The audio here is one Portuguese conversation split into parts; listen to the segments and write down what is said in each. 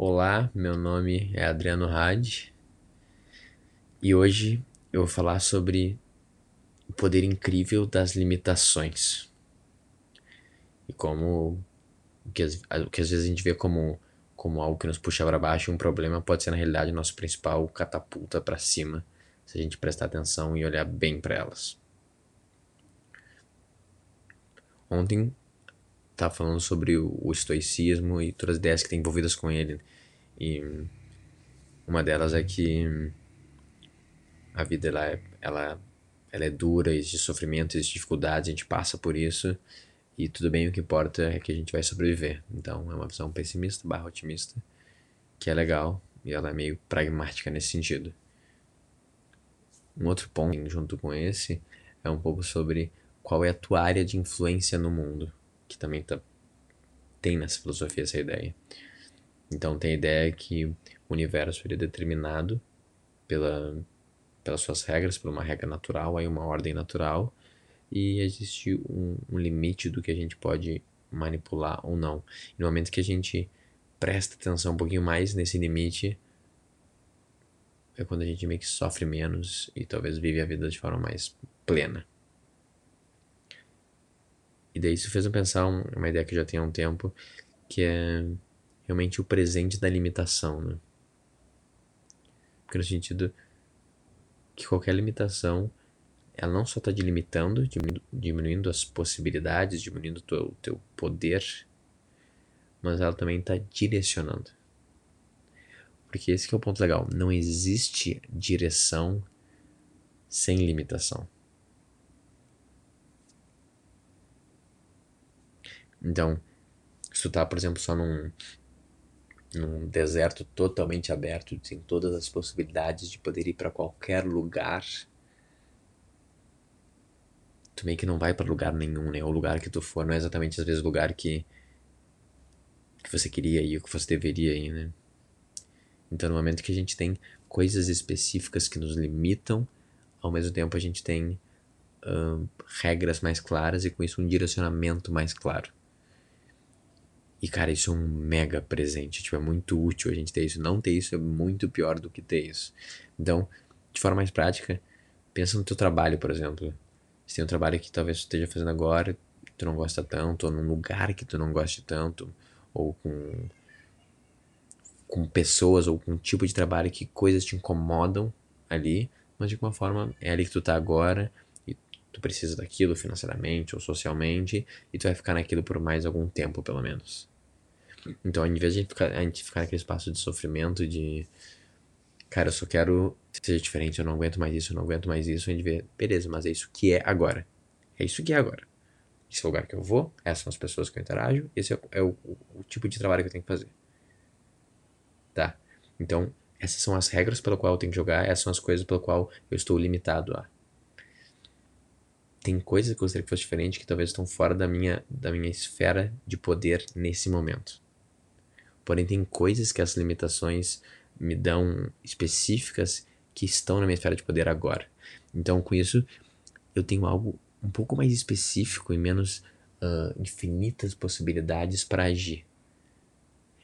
Olá, meu nome é Adriano Hadi e hoje eu vou falar sobre o poder incrível das limitações e como o que, o que às vezes a gente vê como, como algo que nos puxa para baixo, um problema pode ser na realidade o nosso principal catapulta para cima se a gente prestar atenção e olhar bem para elas. Ontem estava falando sobre o, o, estoicismo e todas as ideias que estão envolvidas com ele. E uma delas é que a vida ela é, ela, ela é dura, existe sofrimento, existe dificuldades, a gente passa por isso e tudo bem, o que importa é que a gente vai sobreviver. Então é uma visão pessimista barra otimista, que é legal e ela é meio pragmática nesse sentido. Um outro ponto junto com esse é um pouco sobre qual é a tua área de influência no mundo que também tá, tem nessa filosofia essa ideia. Então tem a ideia que o universo ele é determinado pela, pelas suas regras, por uma regra natural, aí uma ordem natural, e existe um, um limite do que a gente pode manipular ou não. E no momento que a gente presta atenção um pouquinho mais nesse limite, é quando a gente meio que sofre menos e talvez vive a vida de forma mais plena. E daí isso fez eu pensar um, uma ideia que já tem há um tempo, que é realmente o presente da limitação, né? Porque no sentido que qualquer limitação, ela não só está delimitando, diminu diminuindo as possibilidades, diminuindo o teu, teu poder, mas ela também está direcionando. Porque esse é o ponto legal. Não existe direção sem limitação. Então, se tu tá, por exemplo, só num, num deserto totalmente aberto, tem todas as possibilidades de poder ir para qualquer lugar, tu meio que não vai para lugar nenhum, né? O lugar que tu for não é exatamente às vezes o lugar que que você queria ir, o que você deveria ir, né? Então, no momento que a gente tem coisas específicas que nos limitam, ao mesmo tempo a gente tem uh, regras mais claras e com isso um direcionamento mais claro. E, cara, isso é um mega presente. Tipo, é muito útil a gente ter isso. Não ter isso é muito pior do que ter isso. Então, de forma mais prática, pensa no teu trabalho, por exemplo. Se tem um trabalho que talvez tu esteja fazendo agora, tu não gosta tanto, ou num lugar que tu não goste tanto, ou com com pessoas ou com um tipo de trabalho que coisas te incomodam ali, mas de alguma forma é ali que tu tá agora tu precisa daquilo financeiramente ou socialmente e tu vai ficar naquilo por mais algum tempo, pelo menos. Então, em vez de a gente ficar, a gente ficar naquele espaço de sofrimento, de. Cara, eu só quero que seja diferente, eu não aguento mais isso, eu não aguento mais isso, a gente vê, beleza, mas é isso que é agora. É isso que é agora. Esse é o lugar que eu vou, essas são as pessoas que eu interajo, esse é, é o, o, o tipo de trabalho que eu tenho que fazer. Tá? Então, essas são as regras pelo qual eu tenho que jogar, essas são as coisas pelo qual eu estou limitado a. Tem coisas que eu gostaria que fosse diferente que talvez estão fora da minha, da minha esfera de poder nesse momento. Porém, tem coisas que as limitações me dão específicas que estão na minha esfera de poder agora. Então, com isso, eu tenho algo um pouco mais específico e menos uh, infinitas possibilidades para agir.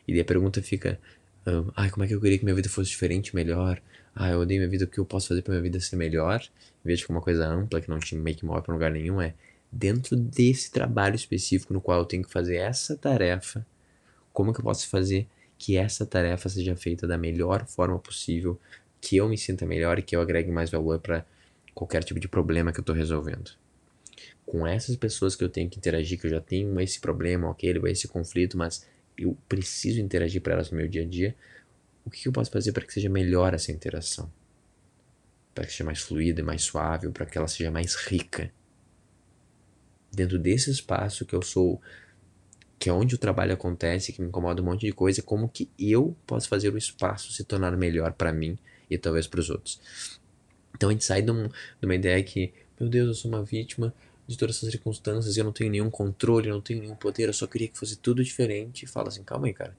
E daí a pergunta fica: uh, como é que eu queria que minha vida fosse diferente, melhor? Ah, eu odeio minha vida, o que eu posso fazer para minha vida ser melhor? Em vez de uma coisa ampla que não te make que move para lugar nenhum, é dentro desse trabalho específico no qual eu tenho que fazer essa tarefa como que eu posso fazer que essa tarefa seja feita da melhor forma possível, que eu me sinta melhor e que eu agregue mais valor para qualquer tipo de problema que eu estou resolvendo. Com essas pessoas que eu tenho que interagir, que eu já tenho esse problema, aquele, esse conflito, mas eu preciso interagir para elas no meu dia a dia, o que eu posso fazer para que seja melhor essa interação? Para que seja mais fluida, mais suave, para que ela seja mais rica. Dentro desse espaço que eu sou que é onde o trabalho acontece, que me incomoda um monte de coisa, como que eu posso fazer o espaço se tornar melhor para mim e talvez para os outros. Então a gente sai de, um, de, uma ideia que, meu Deus, eu sou uma vítima de todas essas circunstâncias, eu não tenho nenhum controle, eu não tenho nenhum poder, eu só queria que fosse tudo diferente. E fala assim, calma aí, cara.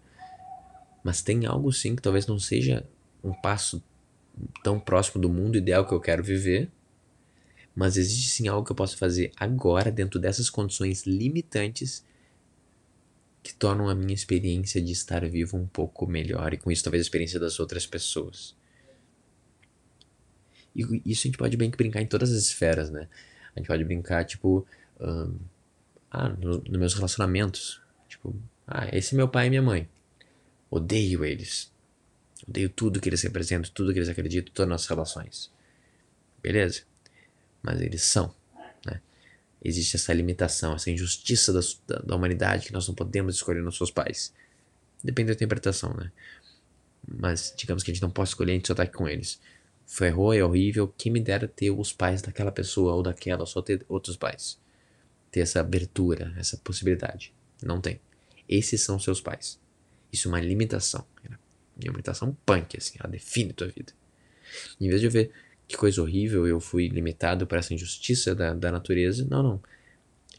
Mas tem algo sim que talvez não seja um passo tão próximo do mundo ideal que eu quero viver, mas existe sim algo que eu posso fazer agora dentro dessas condições limitantes que tornam a minha experiência de estar vivo um pouco melhor e com isso talvez a experiência das outras pessoas. E isso a gente pode bem que brincar em todas as esferas, né? A gente pode brincar, tipo, um, ah, nos no meus relacionamentos. Tipo, ah, esse é meu pai e minha mãe. Odeio eles. Odeio tudo que eles representam, tudo que eles acreditam, todas as nossas relações. Beleza? Mas eles são, né? Existe essa limitação, essa injustiça da, da, da humanidade que nós não podemos escolher nossos pais. Depende da interpretação, né? Mas digamos que a gente não pode escolher, a gente só tá aqui com eles. Ferrou, é horrível. Quem me dera ter os pais daquela pessoa ou daquela, só ter outros pais. Ter essa abertura, essa possibilidade. Não tem. Esses são seus pais. Isso é uma limitação. É uma limitação punk, assim. Ela define tua vida. Em vez de eu ver que coisa horrível, eu fui limitado por essa injustiça da, da natureza. Não, não.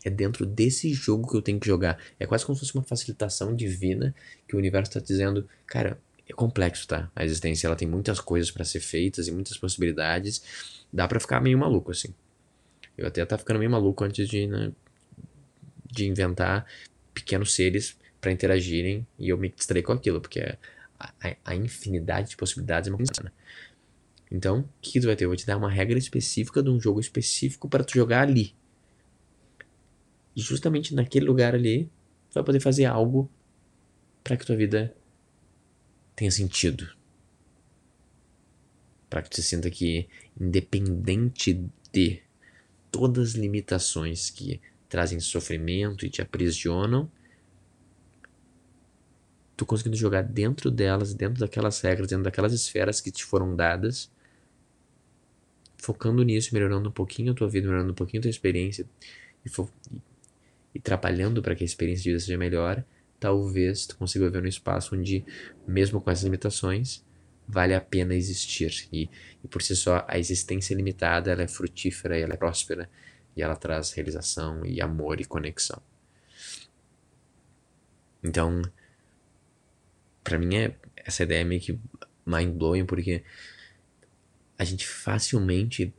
É dentro desse jogo que eu tenho que jogar. É quase como se fosse uma facilitação divina que o universo está dizendo, cara, é complexo, tá? A existência ela tem muitas coisas para ser feitas e muitas possibilidades. Dá para ficar meio maluco assim. Eu até tava ficando meio maluco antes de, né, de inventar pequenos seres para interagirem e eu me distraí com aquilo, porque a, a, infinidade de possibilidades é uma coisa. Né? Então, o que tu vai ter? Eu vou te dar uma regra específica de um jogo específico para tu jogar ali. E justamente naquele lugar ali, tu vai poder fazer algo para que tua vida tenha sentido. Para que tu se sinta que, independente de todas as limitações que trazem sofrimento e te aprisionam, tu conseguindo jogar dentro delas, dentro daquelas regras, dentro daquelas esferas que te foram dadas, focando nisso, melhorando um pouquinho a tua vida, melhorando um pouquinho a tua experiência e, e, e trabalhando para que a experiência de vida seja melhor, talvez tu consiga viver num espaço onde, mesmo com essas limitações, vale a pena existir. E, e por si só, a existência limitada ela é frutífera, ela é próspera e ela traz realização e amor e conexão. Então, para mim é essa ideia é meio que mind blowing porque a gente facilmente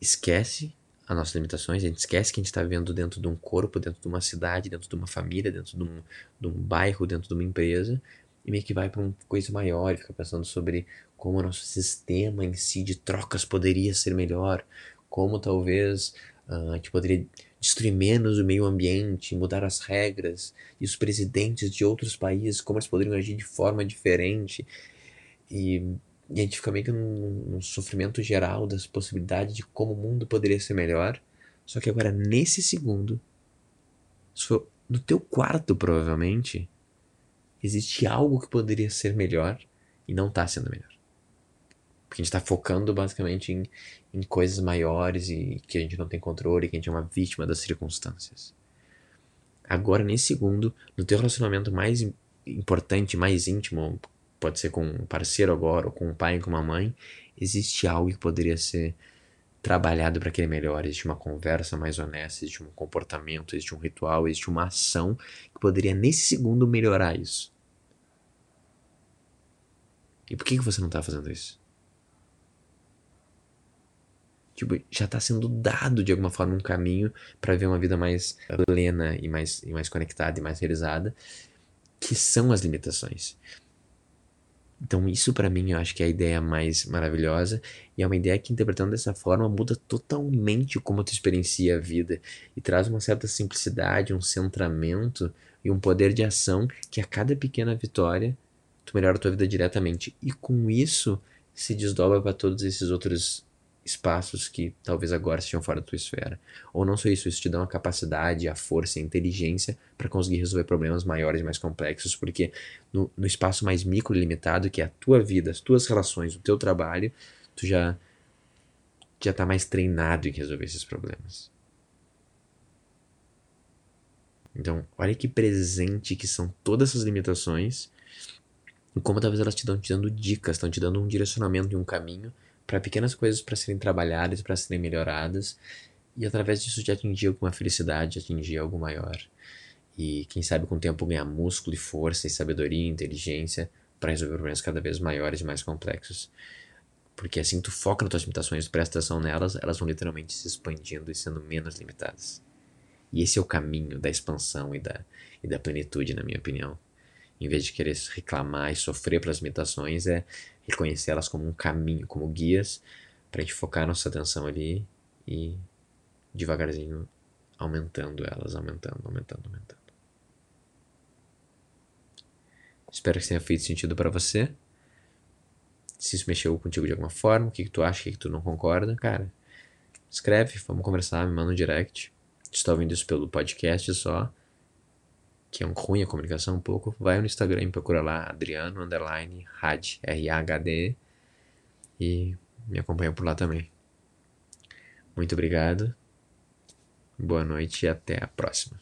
esquece as nossas limitações, a gente esquece que a gente está vivendo dentro de um corpo, dentro de uma cidade, dentro de uma família, dentro de um, de um bairro, dentro de uma empresa, e meio que vai para uma coisa maior e fica pensando sobre como o nosso sistema em si de trocas poderia ser melhor, como talvez uh, a gente poderia destruir menos o meio ambiente, mudar as regras, e os presidentes de outros países, como eles poderiam agir de forma diferente. E e a gente fica meio que num, num sofrimento geral das possibilidades de como o mundo poderia ser melhor. Só que agora, nesse segundo, no teu quarto, provavelmente, existe algo que poderia ser melhor e não está sendo melhor. Porque a gente está focando basicamente em, em coisas maiores e que a gente não tem controle, que a gente é uma vítima das circunstâncias. Agora, nesse segundo, no teu relacionamento mais importante, mais íntimo, pode ser com um parceiro agora, ou com um pai, com uma mãe, existe algo que poderia ser trabalhado para que ele melhore. Existe uma conversa mais honesta, existe um comportamento, existe um ritual, existe uma ação que poderia nesse segundo melhorar isso. E por que, que você não está fazendo isso? Tipo, já está sendo dado de alguma forma um caminho para ver uma vida mais plena e mais, e mais conectada e mais realizada, que são as limitações. Então, isso para mim eu acho que é a ideia mais maravilhosa e é uma ideia que, interpretando dessa forma, muda totalmente como tu experiencia a vida e traz uma certa simplicidade, um centramento e um poder de ação que a cada pequena vitória tu melhora a tua vida diretamente. E com isso se desdobra para todos esses outros espaços que talvez agora estejam fora da tua esfera. Ou não só isso, isso te dá uma capacidade, a força, a inteligência para conseguir resolver problemas maiores e mais complexos, porque no, no espaço mais micro limitado, que é a tua vida, as tuas relações, o teu trabalho, tu já já está mais treinado em resolver esses problemas. Então, olha que presente que são todas essas limitações e como talvez elas te estão te dando dicas, estão te dando um direcionamento e um caminho para pequenas coisas para serem trabalhadas, para serem melhoradas, e através disso de atingir alguma felicidade, atingir algo maior. E quem sabe com o tempo ganhar músculo e força e sabedoria e inteligência para resolver problemas cada vez maiores e mais complexos. Porque assim tu foca nas tuas limitações, presta atenção nelas, elas vão literalmente se expandindo e sendo menos limitadas. E esse é o caminho da expansão e da, e da plenitude, na minha opinião. Em vez de querer reclamar e sofrer pelas limitações, é reconhecer elas como um caminho, como guias, para a gente focar nossa atenção ali e devagarzinho aumentando elas, aumentando, aumentando, aumentando. Espero que tenha feito sentido para você. Se isso mexeu contigo de alguma forma, o que, que tu acha, o que, que tu não concorda, cara, escreve, vamos conversar, me manda um direct. Se está ouvindo isso pelo podcast só, que é um ruim a comunicação um pouco, vai no Instagram e procura lá Adriano Underline Had, R-A-H-D, e me acompanha por lá também. Muito obrigado, boa noite e até a próxima.